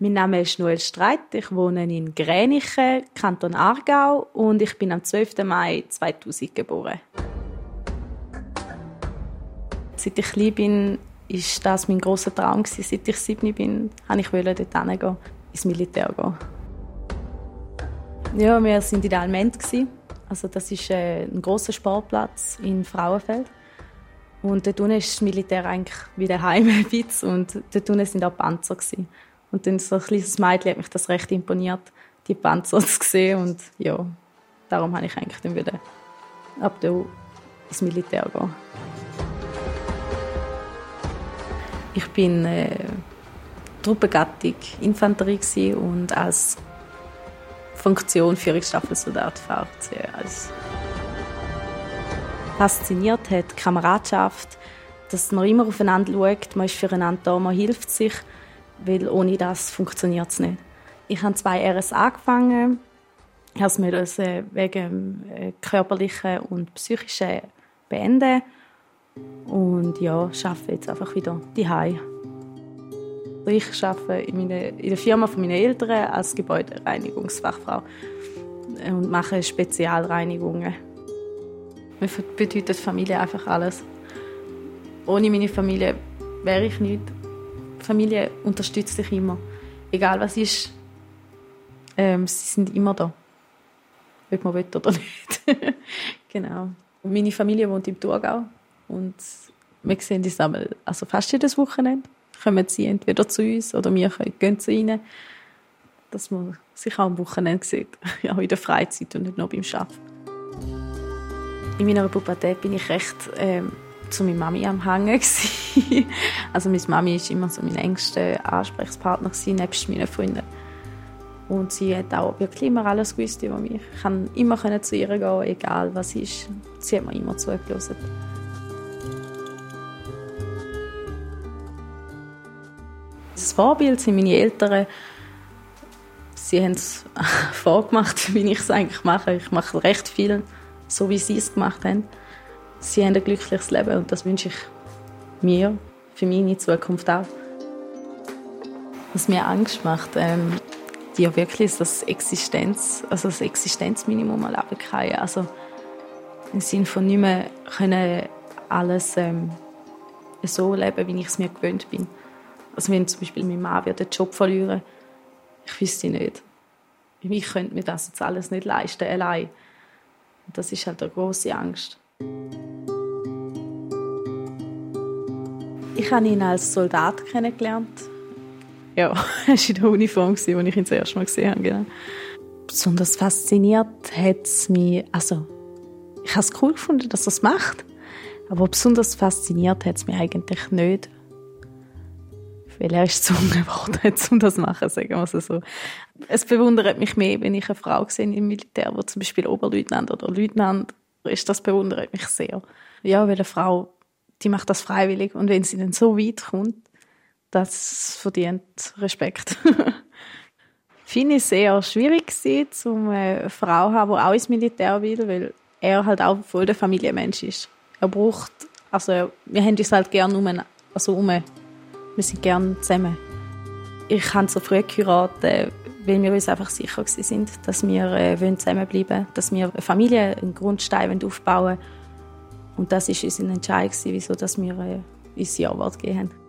Mein Name ist Noel Streit. Ich wohne in Gränichen, Kanton Aargau und ich bin am 12. Mai 2000 geboren. Seit ich klein bin, ist das mein großer Traum Seit ich sieben bin, wollte ich dort hingehen, ins Militär gehen. Ja, wir waren in Alment. Also das ist äh, ein großer Sportplatz in Frauenfeld. Und dort unten ist das Militär eigentlich wie daheim ein bisschen. Und dort unten sind auch Panzer. Und dann so ein kleines Mädchen hat mich das recht imponiert, die Panzer zu sehen. Und ja, darum habe ich eigentlich dann wieder ab da ins Militär gehen. Ich bin äh, Truppengattung Infanterie und als Funktion Führungsstaffelsoldat VRC. Als fasziniert hat die Kameradschaft, dass man immer aufeinander schaut, man ist füreinander da, man hilft sich weil ohne das funktioniert es nicht. Ich habe zwei RS angefangen, habe es wegen äh, körperlichen und psychischen beenden und ja, arbeite jetzt einfach wieder daheim. Ich arbeite in, meine, in der Firma von meinen Eltern als Gebäudereinigungsfachfrau und mache Spezialreinigungen. Mir bedeutet Familie einfach alles. Ohne meine Familie wäre ich Familie unterstützt dich immer. Egal was ist, ähm, sie sind immer da. Ob man will oder nicht. genau. Und meine Familie wohnt im Thurgau und wir sehen uns also fast jedes Wochenende. Kommen sie entweder zu uns oder wir gehen zu ihnen. Dass man sich auch am Wochenende sieht. auch in der Freizeit und nicht nur beim Arbeiten. In meiner Pubertät bin ich recht ähm, zu meiner Mami am Hängen. also meine Mami war immer so mein engster Ansprechpartner, nebst meinen Freunden. Und sie hat auch wirklich immer alles gewusst über mich. Ich konnte immer zu ihr gehen, egal was ist. Sie hat mir immer zugelassen. Das Vorbild sind meine Eltern. Sie haben es vorgemacht, wie ich es eigentlich mache. Ich mache recht viel, so wie sie es gemacht haben sie haben ein glückliches Leben und das wünsche ich mir, für meine Zukunft auch. Was mir Angst macht, ähm, ja wirklich ist das Existenz, also das Existenzminimum erleben kann. Also im Sinne von nicht mehr können alles ähm, so leben, wie ich es mir gewöhnt bin. Also wenn zum Beispiel mein Mann den Job verlieren, ich wüsste nicht. Ich könnte mir das jetzt alles nicht leisten, allein. Und das ist halt eine große Angst. Ich habe ihn als Soldat kennengelernt. Ja, er war in der Uniform, als ich ihn das erste Mal gesehen habe. Genau. Besonders fasziniert hat es mich, also ich habe es cool gefunden, dass er es macht, aber besonders fasziniert hat es mich eigentlich nicht. Weil er ist zu geworden, um das zu machen, sagen wir es so. Es bewundert mich mehr, wenn ich eine Frau sehe im Militär, wo zum Beispiel Oberleutnant oder Leutnant ist. Das bewundert mich sehr. Ja, weil eine Frau die macht das freiwillig. Und wenn sie dann so weit kommt, das verdient Respekt. Finde ich sehr schwierig gewesen, um eine Frau zu haben, die auch ins Militär will, weil er halt auch voll der Familienmensch ist. Er braucht, also wir haben uns halt gerne um, also um, wir sind gerne zusammen. Ich habe so früh geheiratet, weil wir uns einfach sicher sind, dass wir äh, zusammenbleiben wollen, dass wir eine Familie, einen Grundstein aufbauen wollen und das war unser Entscheid, wieso dass wir äh, uns Ja-Wort gegeben haben.